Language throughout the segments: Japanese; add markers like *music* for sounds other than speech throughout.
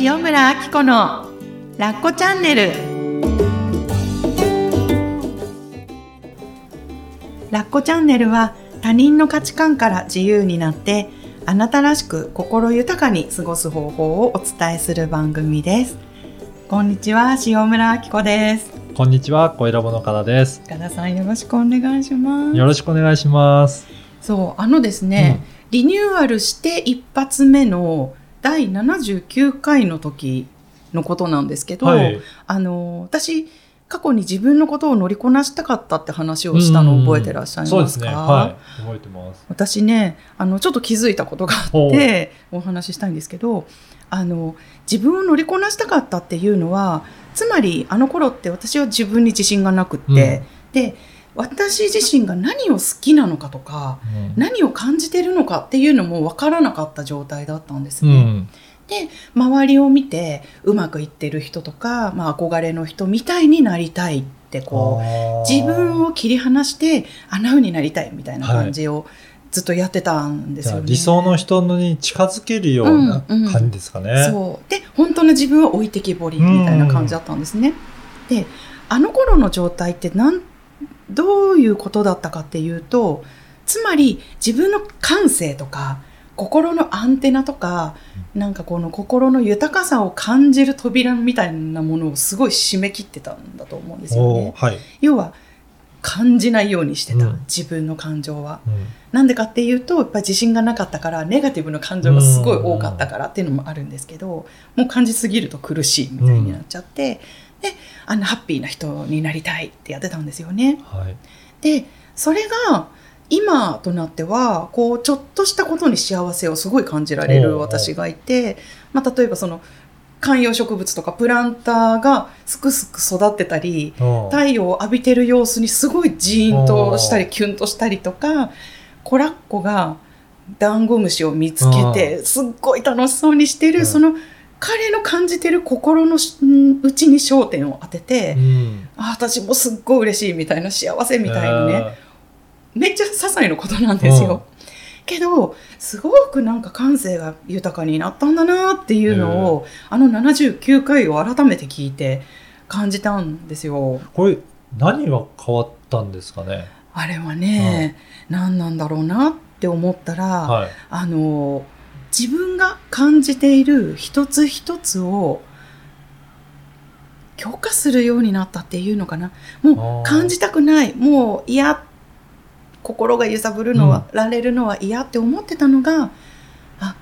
塩村あき子のラッコチャンネル。ラッコチャンネルは他人の価値観から自由になってあなたらしく心豊かに過ごす方法をお伝えする番組です。こんにちは塩村あき子です。こんにちは、小ラボのからです。岡田さんよろしくお願いします。よろしくお願いします。そうあのですね、リニューアルして一発目の第79回の時のことなんですけど、はい。あの私過去に自分のことを乗りこなしたかったって話をしたのを覚えてらっしゃいますか、ね。はい。覚えてます。私ねあのちょっと気づいたことがあってお話ししたいんですけどあの自分を乗りこなしたかったっていうのはつまりあの頃って私は自分に自信がなくって、で私自身が何を好きなのかとかうん何を感じてるのかっていうのも分からなかった状態だったんですね。うん。で周りを見てうまくいってる人とか、まあ、憧れの人みたいになりたいってこう自分をを切り離してあんな風になりたいみたいな感じをずっとやってたんですよね。理想の人に近づけるようなうんうん感じですかね。そうで本当の自分は置いてきぼりみたいな感じだったんですね。であの頃の状態ってなんどういうことだったかっていうとつまり自分の感性とか心のアンテナとかなんかこの心の豊かさを感じる扉みたいなものをすごい締め切ってたんだと思うんですよね。はい。要は感じないようにしてた、うん自分の感情は。うんなんでかっていうとやっぱり自信がなかったからネガティブな感情がすごい多かったからっていうのもあるんですけどもう感じすぎると苦しいみたいになっちゃって、であのハッピーな人になりたいってやってたんですよね。はい。でそれが今となってはこうちょっとしたことに幸せをすごい感じられる私がいて、まあ、例えばその観葉植物とかプランターがすくすく育ってたりう。ん太陽を浴びてる様子にすごいジーンとしたりキュンとしたりとかコラッコがダンゴムシを見つけてすっごい楽しそうにしてる、うん。その彼の感じてる心の内に焦点を当てて、うんあ私もすっごい嬉しいみたいな幸せみたいなね、えめっちゃ些細なことなんですよ。けどすごくなんか感性が豊かになったんだなっていうのを、あの79回を改めて聞いて感じたんですよ。ーこれ何が変わったんですかね？あれはね、何なんだろうなって思ったら、はい。あの自分が感じている一つ一つを許可するようになったっていうのかな。もう感じたくない。もう嫌。心が揺さぶるのは、られるのは嫌って思ってたのがあ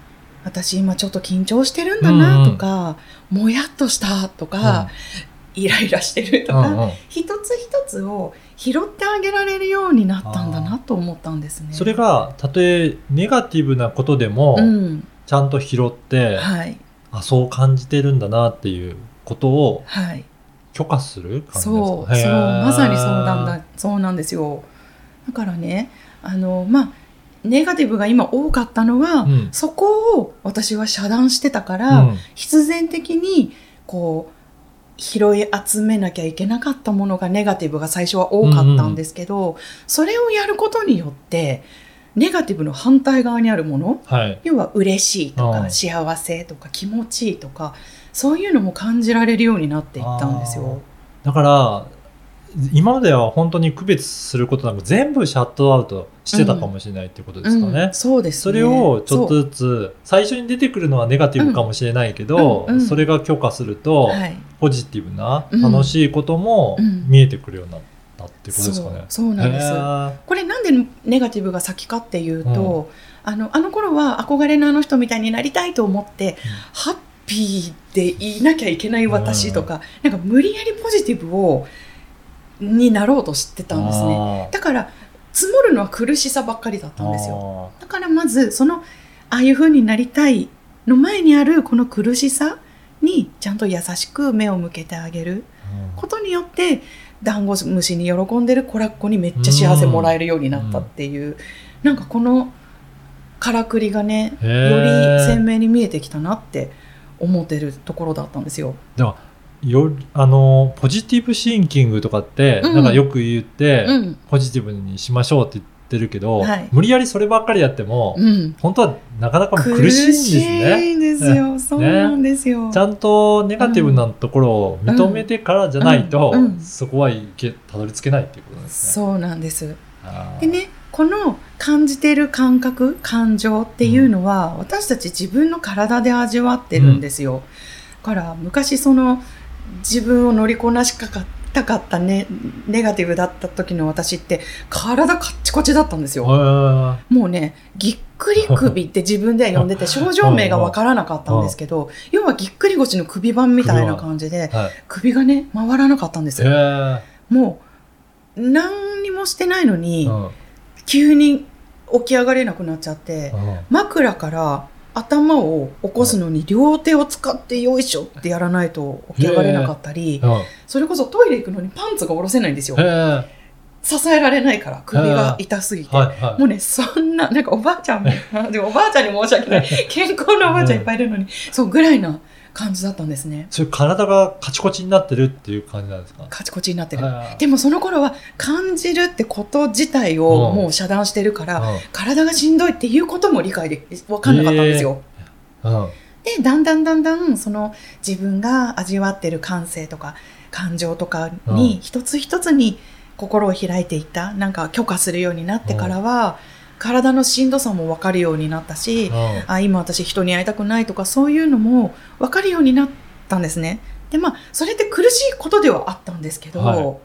私今ちょっと緊張してるんだなとか、もやっとしたとか、イライラしてるとか、うんうん。一つ一つを拾ってあげられるようになったんだなと思ったんですね。それがたとえネガティブなことでもうん、ちゃんと拾って、はい。あそう感じてるんだなっていうことをはい。許可する感じですか？そう、へー。そう、まさにそうなんだ、そうなんですよ。だからね、あの、まあ、ネガティブが今多かったのは、うん。そこを私は遮断してたから、うん。必然的に、こう、拾い集めなきゃいけなかったものがネガティブが最初は多かったんですけど、それをやることによって、ネガティブの反対側にあるもの、はい。要は嬉しいとかうん幸せとか気持ちいいとか、そういうのも感じられるようになっていったんですよ。だから、今までは本当に区別することなく全部シャットアウトしてたかもしれないっていうことですかね。うん、そうですね。それをちょっとずつ、最初に出てくるのはネガティブかもしれないけど、うんうんそれが許可すると、はい、ポジティブなうん。楽しいこともうん。見えてくるようになったっていうことですかね。そうそうなんです。これなんでネガティブが先かっていうと、あのあの頃は憧れのあの人みたいになりたいと思って、ハッピーでいなきゃいけない私とか、なんか無理やりポジティブをになろうとしてたんですね。あだから積もるのは苦しさばっかりだったーんですよ。だからまずそのああいう風になりたいの前にあるこの苦しさにちゃんと優しく目を向けてあげる。うん。ことによってダンゴムシに喜んでるコラッコにめっちゃ幸せもらえるようになったっていう、なんかこのからくりがねへよーり鮮明に見えてきたなって思ってるところだったんですよ。でもよあのポジティブシンキングとかって、うん。なんかよく言って、うん、ポジティブにしましょうって言っってるけど、はい無理やりそればっかりやっても、うん。本当はなかなか苦苦しいんですし *laughs* ね。ですよ。そうなんですよ。ちゃんとネガティブなところを認めてからじゃないと、うんうんそこはいけたどり着けないっていうことですね。そうなんです。でね、この感じてる感覚、感情っていうのは、私たち自分の体で味わってるんですよ。だから昔その自分を乗りこなしかかったかったね、ネガティブだった時の私って体カッチコチだったんですよ。はもうね、ぎっくり首って自分では呼んでて、*laughs* 症状名がわからなかったんですけど、要はぎっくり腰の首版みたいな感じで。首がね、回らなかったんですへよ。ーもう、何にもしてないのに、うん急に起き上がれなくなっちゃって、うん枕から頭を起こすのに両手を使ってよいしょってやらないと起き上がれなかったり、うん。それこそトイレ行くのにパンツが下ろせないんですよ。支えられないから、首が痛すぎて。はいはい。もうね、そんな、なんかおばあちゃんも、*laughs* でもおばあちゃんに申し訳ない。健康なおばあちゃんいっぱいいるのに、そうぐらいな感じだったんですね。それ体がカチコチになってるっていう感じなんですか？カチコチになってる。はいでもその頃は感じるってこと自体をもう遮断してるから、うん。体がしんどいっていうことも理解で分かんなかったんですよ。うん。でだんだんだんだんその自分が味わってる感性とか感情とかに一つ一つに心を開いていったなんか許可するようになってからは、体のしんどさも分かるようになったし、うんあ今私人に会いたくないとかそういうのも分かるようになったんですね。でまあそれって苦しいことではあったんですけど、はい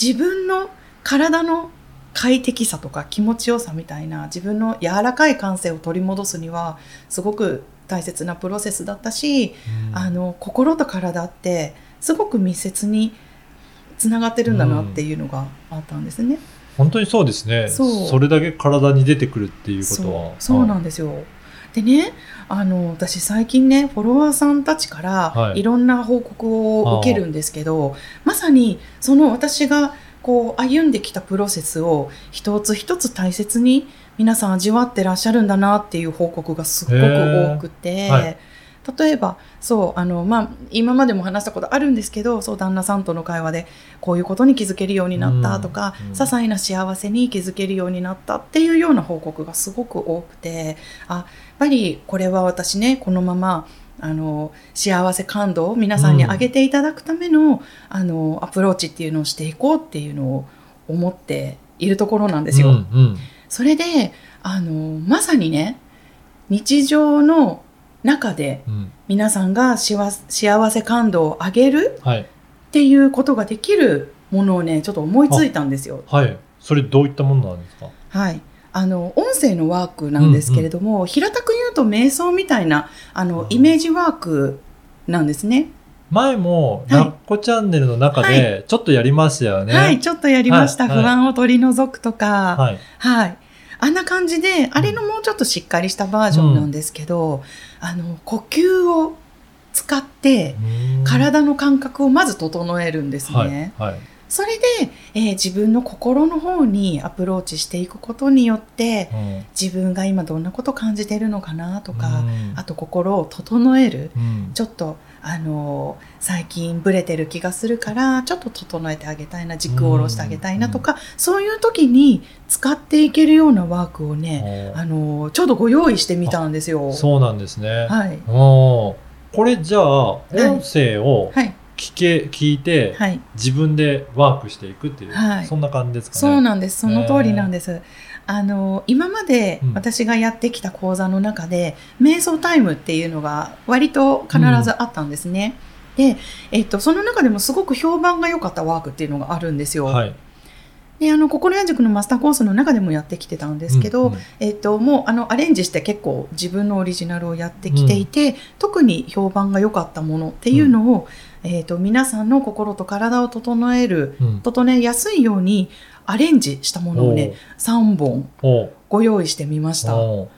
自分の体の快適さとか気持ちよさみたいな自分の柔らかい感性を取り戻すにはすごく大切なプロセスだったし、うんあの心と体ってすごく密接につながってるんだなっていうのがあったんですね。本当にそうですね。それだけ体に出てくるっていうことは。そう。なんですよ。でね、あの私最近ねフォロワーさんたちかはい。らいろんな報告を受けるんですけど、まさにその私がこう歩んできたプロセスを一つ一つ大切に皆さん味わってらっしゃるんだなっていう報告がすっごく多くて、はい例えばそうあの、まあ、今までも話したことあるんですけどそう旦那さんとの会話でこういうことに気づけるようになったとか、うんうん。些細な幸せに気づけるようになったっていうような報告がすごく多くてあやっぱりこれは私ねこのままあの幸せ感度を皆さんに上げていただくための,、あのアプローチっていうのをしていこうっていうのを思っているところなんですよ。うんうん。それであのまさにね日常の中でうん皆さんが幸せ感度を上げるはいっていうことができるものをねちょっと思いついたんですよ。はいそれどういったものなんですか？はい。あの音声のワークなんですけれども、平たく言うと瞑想みたいなあのうんイメージワークなんですね。前も、はいなっこチャンネルの中で、ちょっとやりましたよね。はい、ちょっとやりました。はいはい不安を取り除くとか、はい。はい。あんな感じで、あれのもうちょっとしっかりしたバージョンなんですけど、あの呼吸を使ってうん体の感覚をまず整えるんですね。はい。はい。それで、えー自分の心の方にアプローチしていくことによって、うん自分が今どんなこと感じてるのかなとか、うんあと心を整える。うんちょっと、あのー最近ブレてる気がするから、ちょっと整えてあげたいな、軸を下ろしてあげたいなとか、そういう時に使っていけるようなワークをね、あのーちょうどご用意してみたんですよ。そうなんですね。はい。これじゃあ、い音声をはい。聞け、聞いて、はい。自分でワークしていくっていう、はいそんな感じですかね。そうなんです。その通りなんです。あの、今までうん私がやってきた講座の中で、瞑想タイムっていうのが割と必ずあったんですね。で、えっと、その中でもすごく評判が良かったワークっていうのがあるんですよ。はい。で、あの、心屋塾のマスターコースの中でもやってきてたんですけど、うんうんえっと、もう、あの、アレンジして結構自分のオリジナルをやってきていて、特に評判が良かったものっていうのを、えっと、皆さんの心と体を整える、うん整えやすいようにアレンジしたものをね、3本ご用意してみました。は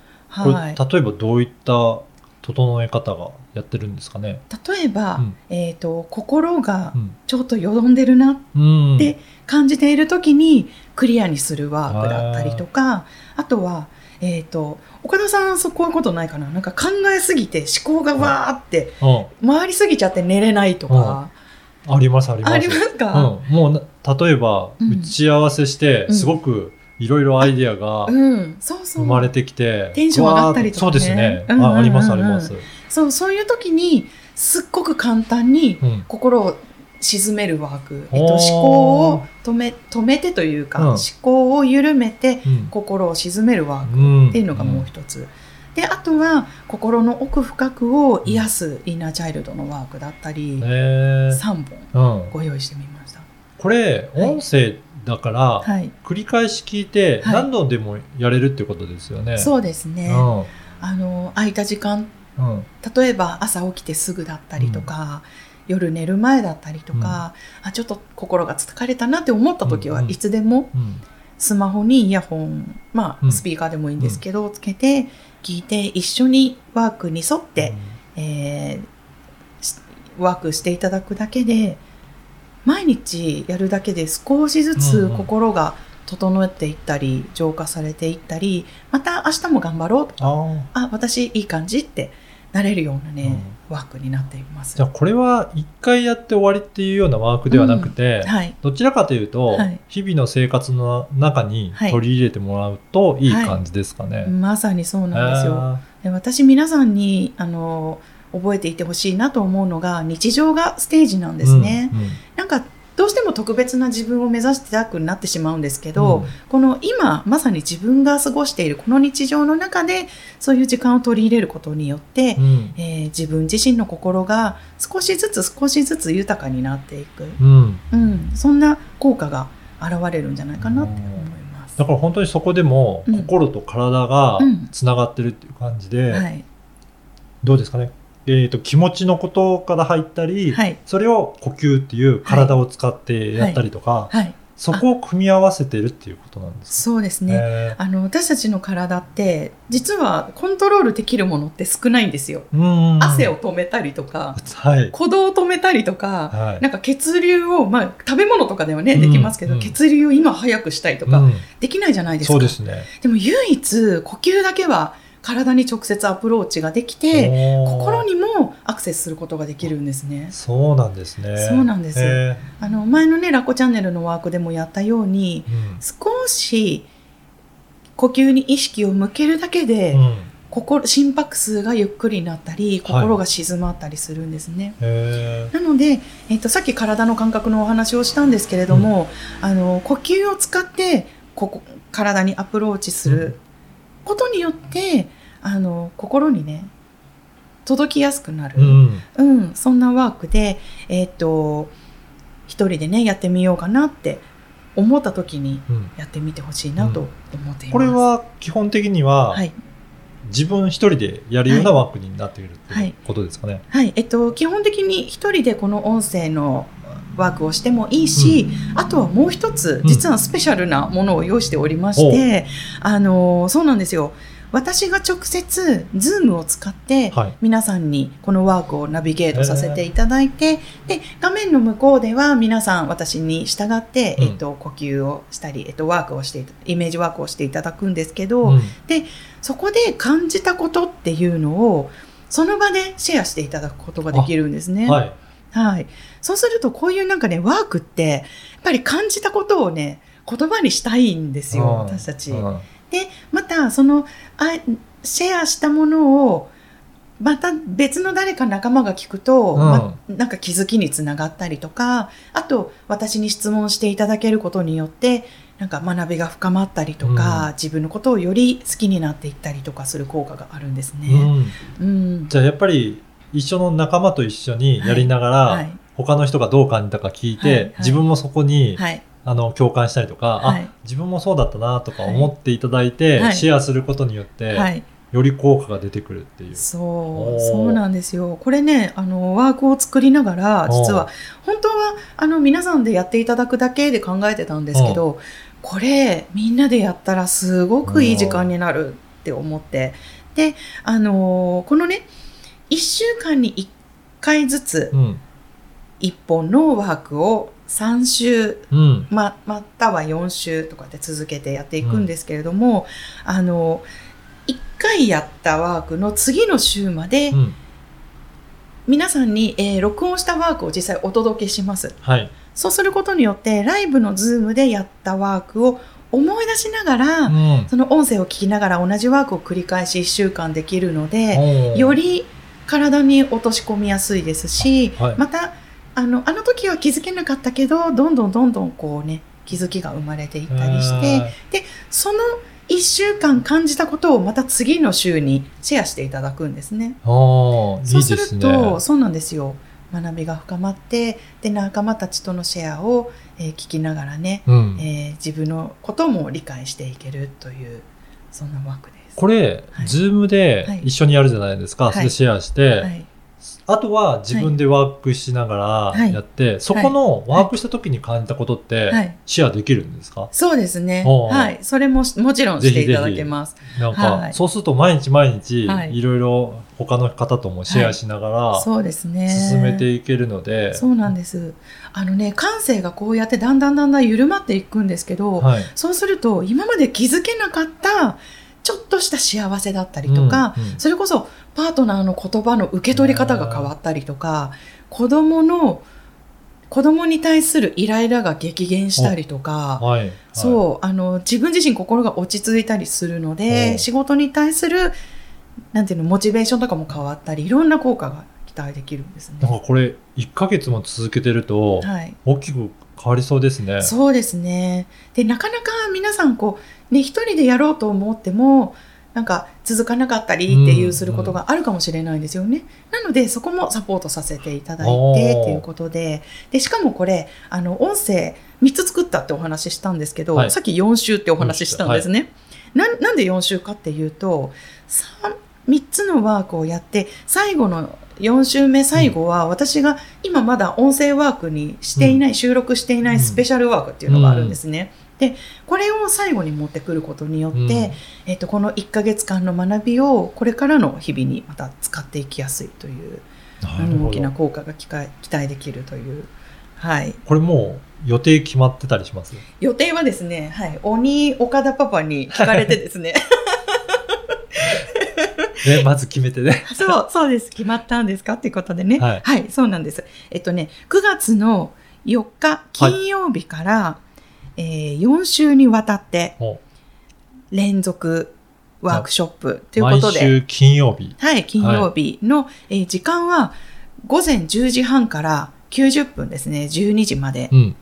い。例えばどういった整え方がやってるんですかね？例えば、うんえっと、心がうん。ちょっとよどんでるなうん。で感じている時にクリアにするワークだったりとかあとは、えっと岡田さんそうこういうことないかな？なんか考えすぎて思考がわーってうん回りすぎちゃって寝れないとか、ありますあります。ありますか、うん、もうな例えば、うん打ち合わせしてうんすごくいろいろアイディアが。生まれてきて、テンション上がったりとかねそうですね。うんうんうんうんあありますあります。そう、そういう時に、すっごく簡単にうん。心を沈めるワーク、えっおーと、思考を止め止めてというか、うん思考を緩めてうん心を沈めるワークうんっていうのがもう一つ。で、あとは心の奥深くを癒すインナーチャイルドのワークだったり、へー3本うん。ご用意してみました。これ、はい音声だから、はい。繰り返し聞いてはい何度でもやれるってことですよね。そうですね。うあの、空いた時間。例えば朝起きてすぐだったりとか、夜寝る前だったりとか、あちょっと心が疲れたなって思った時はいつでもうん。スマホにイヤホン、まうんあスピーカーでもいいんですけど、つけて聞いて一緒にワークに沿って、えーしワークしていただくだけで毎日やるだけで少しずうんつうん。心が整っていったり浄化されていったりまた明日も頑張ろうとかあ私いい感じってなれるようなね、ワークになっています。じゃあこれは一回やって終わりっていうようなワークではなくて、はい。どちらかというと、はい。日々の生活の中にはい。取り入れてもらうといい感じですかね。まさにそうなんですよ。あで私皆さんにあの覚えていてほしいなと思うのが日常がステージなんーですね、うんうん。なんかどうしても特別な自分を目指してたくなってしまうんですけど、うん。この今まさに自分が過ごしているこの日常の中でそういう時間を取り入れることによって、うん。えー自分自身の心が少しずつ少しずつ豊かになっていく、うん。うん、そんな効果が現れるんじゃないかなって思います。だから本当にそこでもうん。心と体がうん。つながってるっていう感じで、はい、どうですかね、えー、と気持ちのことから入ったり、はい、それを呼吸っていう体を使ってやったりとか、はい、そこを組み合わせてるっていうことなんですそうですね。ね。あの私たちの体って実はコントロールできるものって少ないんですよ。うん汗を止めたりとか、はい、鼓動を止めたりとか、はいなんか血流を、まあ、食べ物とかではね、できますけど、うん血流を今早くしたいとか、うんできないじゃないですか。そうですね。でも唯一、呼吸だけは体に直接アプローチができて、心にもアクセスすることができるんですね。そうなんですね。そうなんです。へあの、前のね、ラコチャンネルのワークでもやったように、ー少し呼吸に意識を向けるだけで、うん。うん心心拍数がゆっくりになったり、心が静まったりするんですね。へなので、えっと、さっき体の感覚のお話をしたんですけれども、あの呼吸を使ってここ体にアプローチすることによって、あの心にね届きやすくなる、ーうん。うんそんなワークで、えっと一人でねやってみようかなって思った時にうん。やってみてほしいなと思っています。これは基本的には、はい。自分一人でやるようなワークになっているっていうことですかね。はい、えっと、基本的に一人でこの音声のワークをしてもいいし、あとはもう一つ、うん実はスペシャルなものを用意しておりまして、あの、そうなんですよ。私が直接、ズームを使って、はい。皆さんにこのワークをナビゲートさせていただいて、で、画面の向こうでは皆さん私に従って、うんえっと、呼吸をしたり、えっと、ワークをしてイメージワークをしていただくんですけど、うんそこで感じたことっていうのを、その場でシェアしていただくことができるんですね。はい。はい。そうすると、こういうなんかね、ワークって、やっぱり感じたことをね、言葉にしたいんですよ、うん私たち。うんで、また、その、あシェアしたものを、また別の誰か仲間が聞くと、うんまなんか気づきにつながったりとか、あと私に質問していただけることによって、なんか学びが深まったりとか、うん自分のことをより好きになっていったりとかする効果があるんですうね。んうん。じゃあやっぱり一緒の仲間と一緒にやりながら、はい。他の人がどう感じたか聞いて、はい。はい。自分もそこに、はい。あの共感したりとか、はい。あ自分もそうだったなとか思っていただいて、はい。シェアすることによって、はい。より効果が出てくるっていう。そう。そうなんですよ。これねあのワークを作りながら実は本当はあの皆さんでやっていただくだけで考えてたんですけどこれみんなでやったらすごくいい時間になるって思って。であのこのね1週間に1回ずつうん。1本のワークを3週うん。ままたは4週とかで続けてやっていくんですけれども、あの1回やったワークの次の週まで、うん。皆さんに、えー録音したワークを実際お届けします。はい。そうすることによって、ライブのズームでやったワークを思い出しながら、うんその音声を聞きながら同じワークを繰り返し1週間できるので、より体に落とし込みやすいですし、はいまたあのあの時は気づけなかったけどどんどんどんどんこうね気づきが生まれていったりして、へその1週間感じたことをまた次の週にシェアしていただくんですね。そうするいですね。とそうなんですよ学びが深まってで仲間たちとのシェアを、えー聞きながらね、うんえー自分のことも理解していけるというそんなワークです。これ、はい。ズームではい。一緒にやるじゃないですか、はい。それでシェアして、はい。あとは自分でワークしながらやって、そこのワークした時に感じたことってはい。シェアできるんですか、そうですね。はい。それもしもちろんしていただけます。なんか、はい。そうすると毎日毎日はい。いろいろ他の方ともシェアしながらそうですね。進めていけるので、そうなんです。あのね、感性がこうやってだんだんだんだん緩まっていくんですけど、はい、そうすると今まで気づけなかったちょっとした幸せだったりとか、うんうん。それこそパートナーの言葉の受け取り方が変わったりとか、子供の子供に対するイライラが激減したりとか、はいはい。そうあの自分自身心が落ち着いたりするのおでう仕事に対するなんていうのモチベーションとかも変わったりいろんな効果が期待できるんですね。なんかこれ1ヶ月も続けてるとはい。大きく変わりそうですね。そうですね。で、なかなか皆さんこう、ね、一人でやろうと思っても、なんか続かなかったりっていうすることがあるかもしれないんですよね。なので、そこもサポートさせていただいてっていうことで、で、しかもこれ、あの、音声3つ作ったってお話ししたんですけど、はいさっき4週ってお話ししたんですね。なんなんで4週かっていうと、3, 3つのワークをやって、最後の4週目最後は私が今まだ音声ワークにしていない、収録していないスペシャルワークっていうのがあるんですね。で、これを最後に持ってくることによって、うんえっと、この1ヶ月間の学びをこれからの日々にまた使っていきやすいという、大きなど。効果が期待期待できるという。はい。これもう予定決まってたりします？予定はですね、はい。鬼岡田パパに聞かれてですね、*laughs* ね、まず決めてね。*laughs* そう、そうです。決まったんですか？っていうことでね。ははいい、そうなんです。えっとね、9月の4日金曜日から、えー4週にわたっても連続ワークショップとういうことで、毎週金曜日。はい、金曜日の、えー時間は午前10時半から90分ですね、12時まで。うん。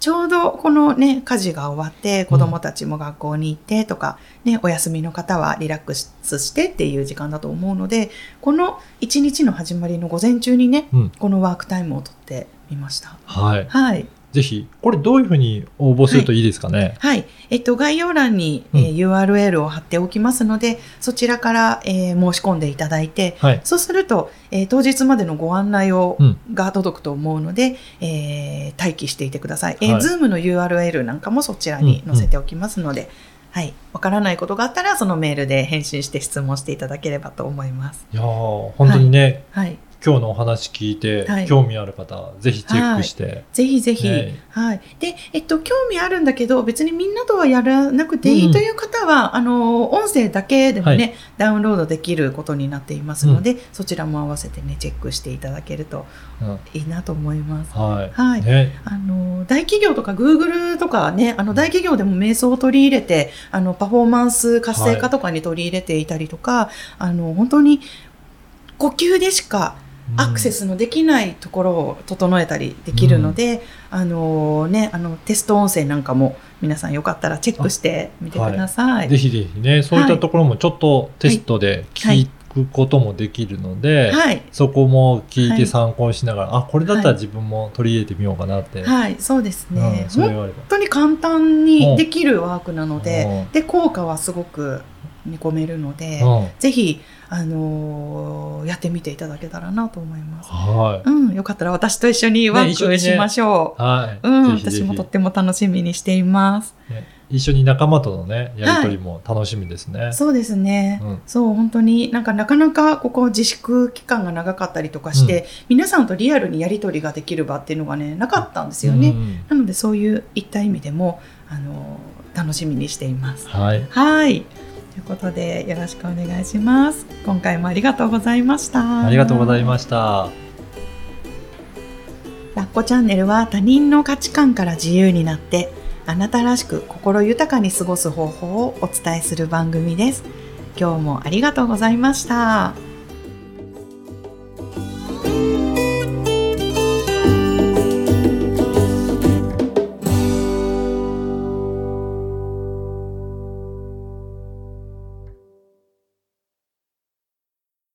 ちょうどこのね、家事が終わって、子供たちも学校に行ってとか、ね、お休みの方はリラックスしてっていう時間だと思うので、この一日の始まりの午前中にね、うん。このワークタイムをとってみました。はい。はい。ぜひ、これどういうふうに応募するといいですかね？はい。えっと、概要欄に、えー URL を貼っておきますので、そちらから、えー申し込んでいただいて、はい。そうすると、えー当日までのご案内を、うんが届くと思うので、えー待機していてください。えーはい Zoom の URL なんかもそちらに載せておきますので、はい。わからないことがあったら、そのメールで返信して質問していただければと思います。いやー本当にね、はい。今日のお話聞いて、はい。興味ある方、ぜひチェックして。ぜひぜひ、ね。はい。で、えっと、興味あるんだけど、別にみんなとはやらなくていうん。いという方は、あの、音声だけでもね、はダウンロードできることになっていますので、そちらも合わせてね、チェックしていただけるとうん。いいなと思います。はい。はい。ね。あの大企業とか Google とかね、あの大企業でも瞑想を取り入れて、あのパフォーマンス活性化とかに取り入れていたりとか、あの本当に呼吸でしかアクセスのできないところを整えたりできるので、あのね、あのテスト音声なんかも皆さんよかったらチェックしてみてください。ぜひぜひね、そういったところもちょっとテストで聞くこともできるので、はい、そこも聞いはいて参考にしながら、あ、これだったら自分も取り入れてみようかなって。はい、そうですね。うん、本。当に簡単にできるワークなので、うん。で効果はすごく見込めるので、うんぜひ、あのーやってみていただけたらなと思います。はうん、よかったら私と一緒にワーね一緒にねクしましょい。はい。う。うん、私もとっても楽しみにしています。ね一緒に仲間とのね、やりとりも楽しみですね。そうですね。うんそう、本当になんかなかなかここ自粛期間が長かったりとかして、皆さんとリアルにやりとりができる場っていうのがね、なかったんですよね。うんなのでそういういった意味でも、あのー楽しみにしています。はい。はい。ということで、よろしくお願いします。今回もありがとうございました。ありがとうございました。ラッコチャンネルは他人の価値観から自由になってあなたらしく心豊かに過ごす方法をお伝えする番組です今日もありがとうございました。